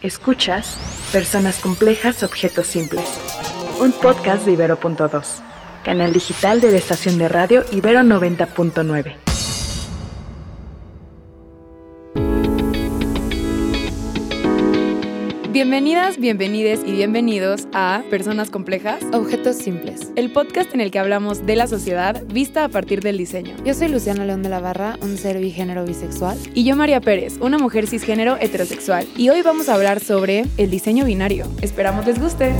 Escuchas Personas Complejas, Objetos Simples, un podcast de Ibero.2, canal digital de la estación de radio Ibero 90.9. Bienvenidas, bienvenides y bienvenidos a Personas Complejas, Objetos Simples, el podcast en el que hablamos de la sociedad vista a partir del diseño. Yo soy Luciana León de la Barra, un ser bigénero bisexual. Y yo María Pérez, una mujer cisgénero heterosexual. Y hoy vamos a hablar sobre el diseño binario. Esperamos les guste.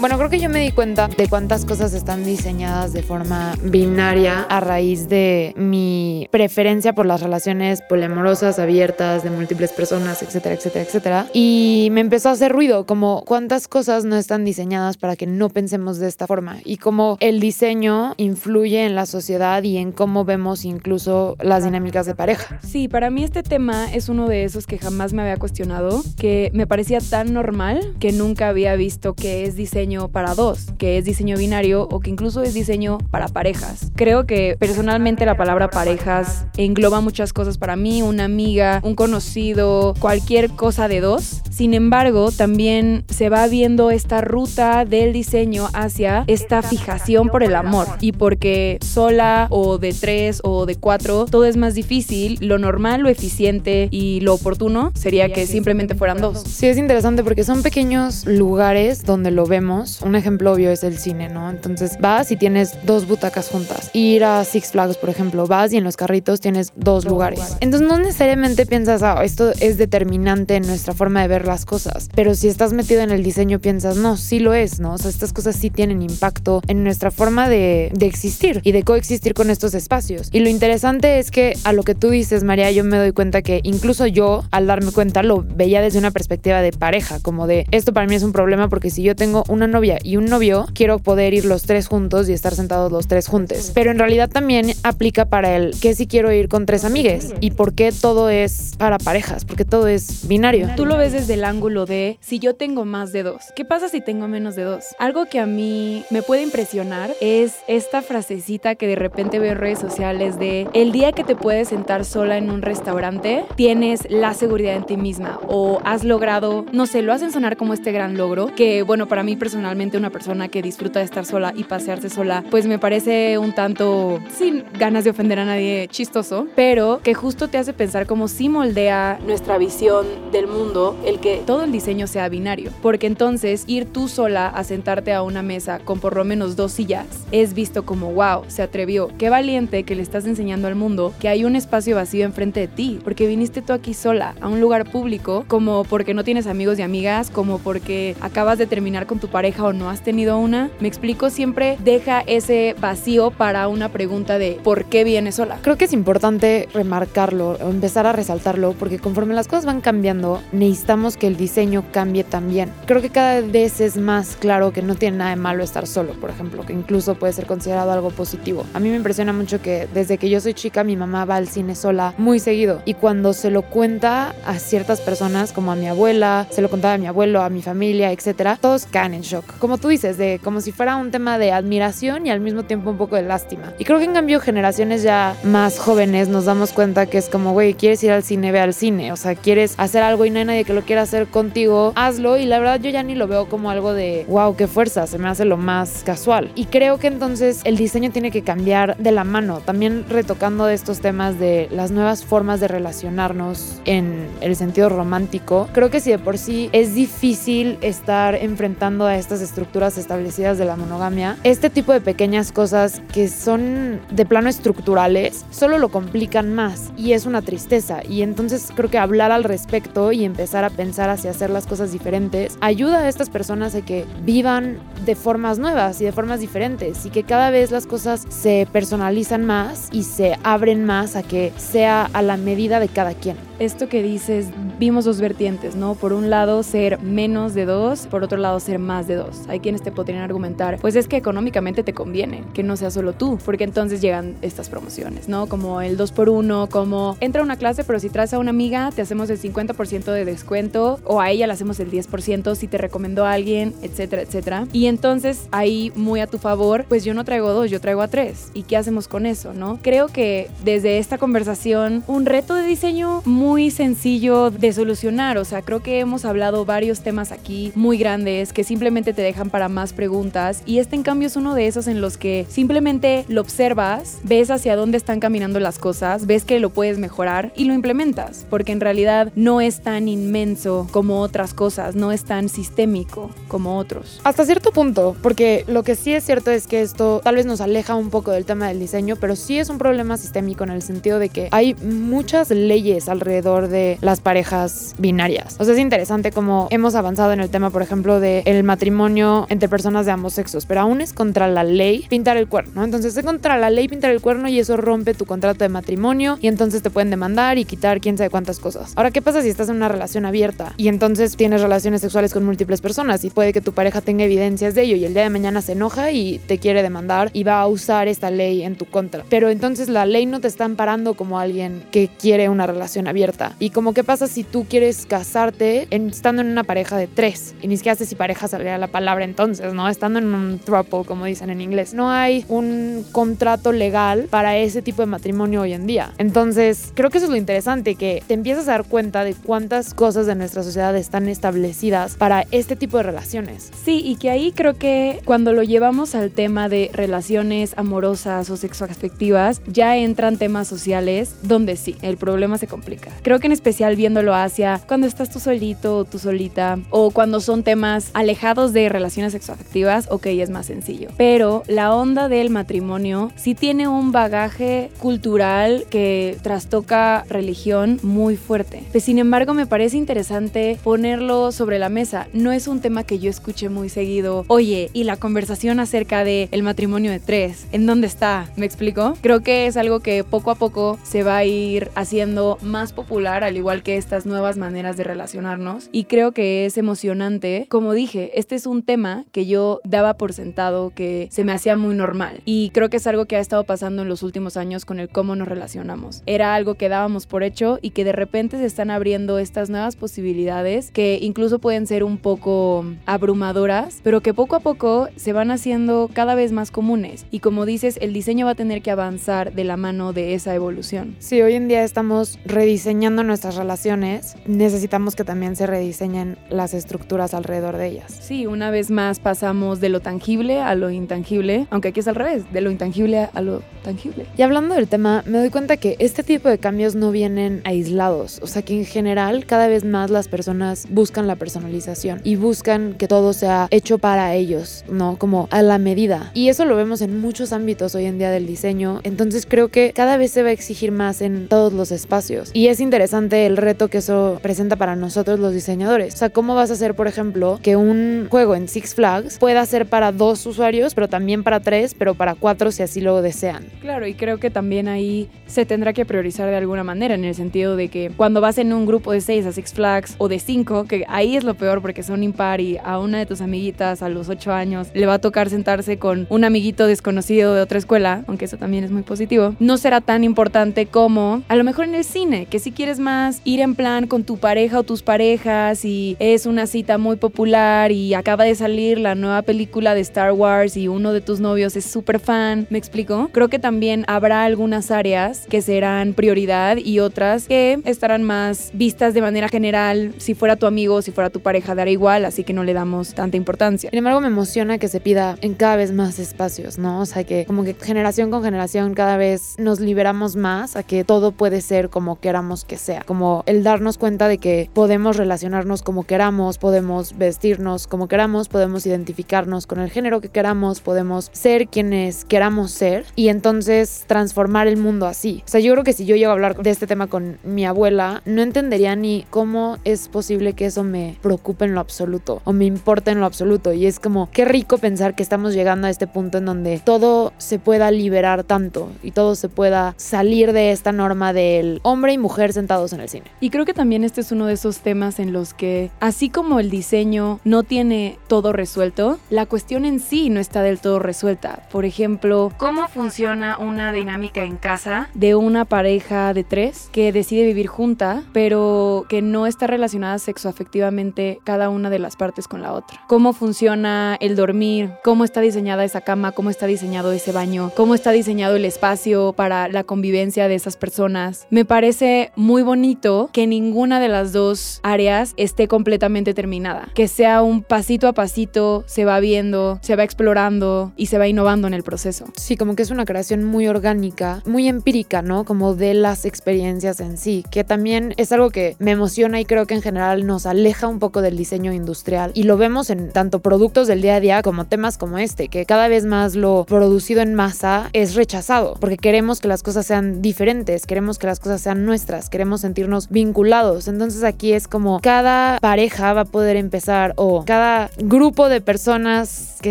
Bueno, creo que yo me di cuenta de cuántas cosas están diseñadas de forma binaria a raíz de mi preferencia por las relaciones poliamorosas, abiertas, de múltiples personas, etcétera, etcétera, etcétera. Y me empezó a hacer ruido, como cuántas cosas no están diseñadas para que no pensemos de esta forma y cómo el diseño influye en la sociedad y en cómo vemos incluso las dinámicas de pareja. Sí, para mí este tema es uno de esos que jamás me había cuestionado, que me parecía tan normal que nunca había visto que es diseño para dos, que es diseño binario o que incluso es diseño para parejas. Creo que personalmente la palabra parejas engloba muchas cosas para mí, una amiga, un conocido, cualquier cosa de dos. Sin embargo, también se va viendo esta ruta del diseño hacia esta fijación por el amor y porque sola o de tres o de cuatro todo es más difícil, lo normal, lo eficiente y lo oportuno sería que simplemente fueran dos. Sí, es interesante porque son pequeños lugares donde lo vemos un ejemplo obvio es el cine, ¿no? Entonces vas y tienes dos butacas juntas. Ir a Six Flags, por ejemplo, vas y en los carritos tienes dos lugares. Entonces no necesariamente piensas, ah, esto es determinante en nuestra forma de ver las cosas, pero si estás metido en el diseño piensas, no, sí lo es, ¿no? O sea, estas cosas sí tienen impacto en nuestra forma de, de existir y de coexistir con estos espacios. Y lo interesante es que a lo que tú dices, María, yo me doy cuenta que incluso yo, al darme cuenta, lo veía desde una perspectiva de pareja, como de, esto para mí es un problema porque si yo tengo una novia y un novio, quiero poder ir los tres juntos y estar sentados los tres juntos. Pero en realidad también aplica para el que si quiero ir con tres amigues y por qué todo es para parejas, porque todo es binario. Tú lo ves desde el ángulo de si yo tengo más de dos, ¿qué pasa si tengo menos de dos? Algo que a mí me puede impresionar es esta frasecita que de repente veo en redes sociales de el día que te puedes sentar sola en un restaurante, tienes la seguridad en ti misma o has logrado, no sé, lo hacen sonar como este gran logro que bueno, para mí personalmente una persona que disfruta de estar sola y pasearse sola, pues me parece un tanto, sin ganas de ofender a nadie, chistoso, pero que justo te hace pensar como si moldea nuestra visión del mundo el que todo el diseño sea binario. Porque entonces ir tú sola a sentarte a una mesa con por lo menos dos sillas es visto como, wow, se atrevió, qué valiente que le estás enseñando al mundo que hay un espacio vacío enfrente de ti, porque viniste tú aquí sola a un lugar público, como porque no tienes amigos y amigas, como porque acabas de terminar con tu pareja o no has tenido una, me explico, siempre deja ese vacío para una pregunta de ¿por qué vienes sola? Creo que es importante remarcarlo o empezar a resaltarlo porque conforme las cosas van cambiando, necesitamos que el diseño cambie también. Creo que cada vez es más claro que no tiene nada de malo estar solo, por ejemplo, que incluso puede ser considerado algo positivo. A mí me impresiona mucho que desde que yo soy chica mi mamá va al cine sola muy seguido y cuando se lo cuenta a ciertas personas como a mi abuela, se lo contaba a mi abuelo, a mi familia, etcétera, todos caen en shock como tú dices, de como si fuera un tema de admiración y al mismo tiempo un poco de lástima. Y creo que en cambio generaciones ya más jóvenes nos damos cuenta que es como, güey, quieres ir al cine, ve al cine, o sea, quieres hacer algo y no hay nadie que lo quiera hacer contigo, hazlo y la verdad yo ya ni lo veo como algo de, wow, qué fuerza, se me hace lo más casual. Y creo que entonces el diseño tiene que cambiar de la mano, también retocando estos temas de las nuevas formas de relacionarnos en el sentido romántico. Creo que si de por sí es difícil estar enfrentando a estas estructuras establecidas de la monogamia, este tipo de pequeñas cosas que son de plano estructurales solo lo complican más y es una tristeza. Y entonces creo que hablar al respecto y empezar a pensar hacia hacer las cosas diferentes ayuda a estas personas a que vivan de formas nuevas y de formas diferentes y que cada vez las cosas se personalizan más y se abren más a que sea a la medida de cada quien. Esto que dices, vimos dos vertientes, ¿no? Por un lado ser menos de dos, por otro lado ser más de de dos. Hay quienes te podrían argumentar, pues es que económicamente te conviene que no sea solo tú, porque entonces llegan estas promociones, ¿no? Como el 2 por 1 como entra a una clase, pero si traes a una amiga, te hacemos el 50% de descuento, o a ella le hacemos el 10% si te recomendó a alguien, etcétera, etcétera. Y entonces ahí, muy a tu favor, pues yo no traigo dos, yo traigo a tres. ¿Y qué hacemos con eso, no? Creo que desde esta conversación, un reto de diseño muy sencillo de solucionar, o sea, creo que hemos hablado varios temas aquí muy grandes que simplemente te dejan para más preguntas y este en cambio es uno de esos en los que simplemente lo observas, ves hacia dónde están caminando las cosas, ves que lo puedes mejorar y lo implementas, porque en realidad no es tan inmenso como otras cosas, no es tan sistémico como otros. Hasta cierto punto, porque lo que sí es cierto es que esto tal vez nos aleja un poco del tema del diseño, pero sí es un problema sistémico en el sentido de que hay muchas leyes alrededor de las parejas binarias. O sea, es interesante como hemos avanzado en el tema, por ejemplo, del el matrimonio entre personas de ambos sexos, pero aún es contra la ley pintar el cuerno, ¿no? Entonces es contra la ley pintar el cuerno y eso rompe tu contrato de matrimonio y entonces te pueden demandar y quitar quién sabe cuántas cosas. Ahora, ¿qué pasa si estás en una relación abierta y entonces tienes relaciones sexuales con múltiples personas y puede que tu pareja tenga evidencias de ello y el día de mañana se enoja y te quiere demandar y va a usar esta ley en tu contra? Pero entonces la ley no te está amparando como alguien que quiere una relación abierta. Y como qué pasa si tú quieres casarte estando en una pareja de tres y ni siquiera sé si pareja saldría la palabra entonces, ¿no? Estando en un throuple, como dicen en inglés. No hay un contrato legal para ese tipo de matrimonio hoy en día. Entonces, creo que eso es lo interesante, que te empiezas a dar cuenta de cuántas cosas de nuestra sociedad están establecidas para este tipo de relaciones. Sí, y que ahí creo que cuando lo llevamos al tema de relaciones amorosas o sexoafectivas, ya entran temas sociales donde sí, el problema se complica. Creo que en especial viéndolo hacia cuando estás tú solito o tú solita, o cuando son temas alejados de relaciones sexoafectivas, ok, es más sencillo. Pero la onda del matrimonio sí tiene un bagaje cultural que trastoca religión muy fuerte. Pues, sin embargo, me parece interesante ponerlo sobre la mesa. No es un tema que yo escuche muy seguido. Oye, y la conversación acerca de matrimonio de tres, ¿en dónde está? ¿Me explico? Creo que es algo que poco a poco se va a ir haciendo más popular, al igual que estas nuevas maneras de relacionarnos. Y creo que es emocionante. Como dije, este es un tema que yo daba por sentado que se me hacía muy normal. Y creo que es algo que ha estado pasando en los últimos años con el cómo nos relacionamos. Era algo que dábamos por hecho y que de repente se están abriendo estas nuevas posibilidades que incluso pueden ser un poco abrumadoras, pero que poco a poco se van haciendo cada vez más comunes. Y como dices, el diseño va a tener que avanzar de la mano de esa evolución. Si hoy en día estamos rediseñando nuestras relaciones, necesitamos que también se rediseñen las estructuras alrededor de ellas. Sí, una vez más pasamos de lo tangible a lo intangible, aunque aquí es al revés, de lo intangible a lo tangible. Y hablando del tema, me doy cuenta que este tipo de cambios no vienen aislados, o sea que en general cada vez más las personas buscan la personalización y buscan que todo sea hecho para ellos, ¿no? Como a la medida. Y eso lo vemos en muchos ámbitos hoy en día del diseño, entonces creo que cada vez se va a exigir más en todos los espacios. Y es interesante el reto que eso presenta para nosotros los diseñadores. O sea, ¿cómo vas a hacer, por ejemplo, que un juego en Six Flags pueda ser para dos usuarios, pero también para tres, pero para cuatro si así lo desean? Claro, y creo que también ahí se tendrá que priorizar de alguna manera, en el sentido de que cuando vas en un grupo de seis a Six Flags o de cinco, que ahí es lo peor porque son impar y a una de tus amiguitas a los ocho años le va a tocar sentarse con un amiguito desconocido de otra escuela, aunque eso también es muy positivo, no será tan importante como a lo mejor en el cine, que si quieres más ir en plan con tu pareja o tus parejas y es una cita muy popular y acaba de salir la nueva película de Star Wars y uno de tus novios es súper fan, ¿me explico? Creo que también habrá algunas áreas que serán prioridad y otras que estarán más vistas de manera general. Si fuera tu amigo, si fuera tu pareja, dará igual, así que no le damos tanta importancia. Sin embargo, me emociona que se pida en cada vez más espacios, ¿no? O sea, que como que generación con generación cada vez nos liberamos más a que todo puede ser como queramos que sea. Como el darnos cuenta de que podemos relacionarnos como queramos, podemos vestirnos como queramos, podemos identificarnos con el género que queramos, podemos ser quienes queramos ser y entonces transformar el mundo así. O sea, yo creo que si yo llego a hablar de este tema con mi abuela, no entendería ni cómo es posible que eso me preocupe en lo absoluto o me importe en lo absoluto. Y es como, qué rico pensar que estamos llegando a este punto en donde todo se pueda liberar tanto y todo se pueda salir de esta norma del hombre y mujer sentados en el cine. Y creo que también este es uno de esos temas en los que, así como el diseño no tiene tiene todo resuelto, la cuestión en sí no está del todo resuelta. Por ejemplo, ¿cómo funciona una dinámica en casa de una pareja de tres que decide vivir junta, pero que no está relacionada sexoafectivamente cada una de las partes con la otra? ¿Cómo funciona el dormir? ¿Cómo está diseñada esa cama? ¿Cómo está diseñado ese baño? ¿Cómo está diseñado el espacio para la convivencia de esas personas? Me parece muy bonito que ninguna de las dos áreas esté completamente terminada, que sea un pasito a pasito, se va viendo, se va explorando y se va innovando en el proceso. Sí, como que es una creación muy orgánica, muy empírica, ¿no? Como de las experiencias en sí, que también es algo que me emociona y creo que en general nos aleja un poco del diseño industrial y lo vemos en tanto productos del día a día como temas como este, que cada vez más lo producido en masa es rechazado, porque queremos que las cosas sean diferentes, queremos que las cosas sean nuestras, queremos sentirnos vinculados. Entonces aquí es como cada pareja va a poder empezar o cada grupo de personas que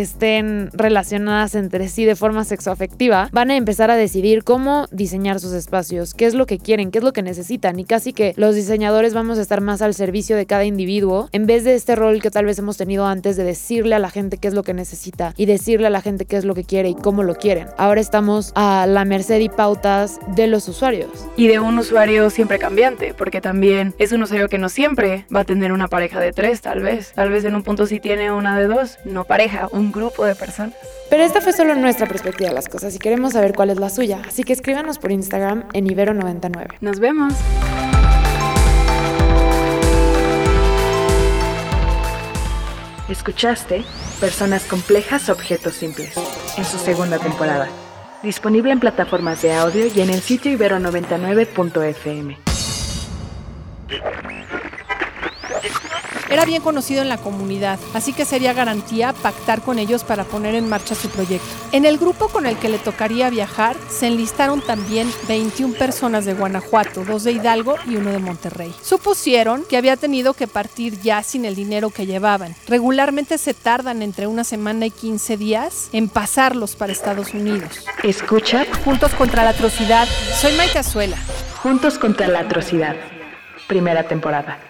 estén relacionadas entre sí de forma sexoafectiva van a empezar a decidir cómo diseñar sus espacios, qué es lo que quieren, qué es lo que necesitan y casi que los diseñadores vamos a estar más al servicio de cada individuo en vez de este rol que tal vez hemos tenido antes de decirle a la gente qué es lo que necesita y decirle a la gente qué es lo que quiere y cómo lo quieren. Ahora estamos a la merced y pautas de los usuarios. Y de un usuario siempre cambiante, porque también es un usuario que no siempre va a tener una pareja de tres, tal vez. Tal vez en un punto sí tiene una de dos, no pareja, un grupo de personas. Pero esta fue solo nuestra perspectiva de las cosas y queremos saber cuál es la suya. Así que escríbanos por Instagram en Ibero99. Nos vemos. Escuchaste Personas Complejas, Objetos Simples, en su segunda temporada. Disponible en plataformas de audio y en el sitio ibero99.fm. Era bien conocido en la comunidad, así que sería garantía pactar con ellos para poner en marcha su proyecto. En el grupo con el que le tocaría viajar se enlistaron también 21 personas de Guanajuato, dos de Hidalgo y uno de Monterrey. Supusieron que había tenido que partir ya sin el dinero que llevaban. Regularmente se tardan entre una semana y 15 días en pasarlos para Estados Unidos. Escucha Juntos contra la atrocidad. Soy Maite Azuela. Juntos contra la Atrocidad. Primera temporada.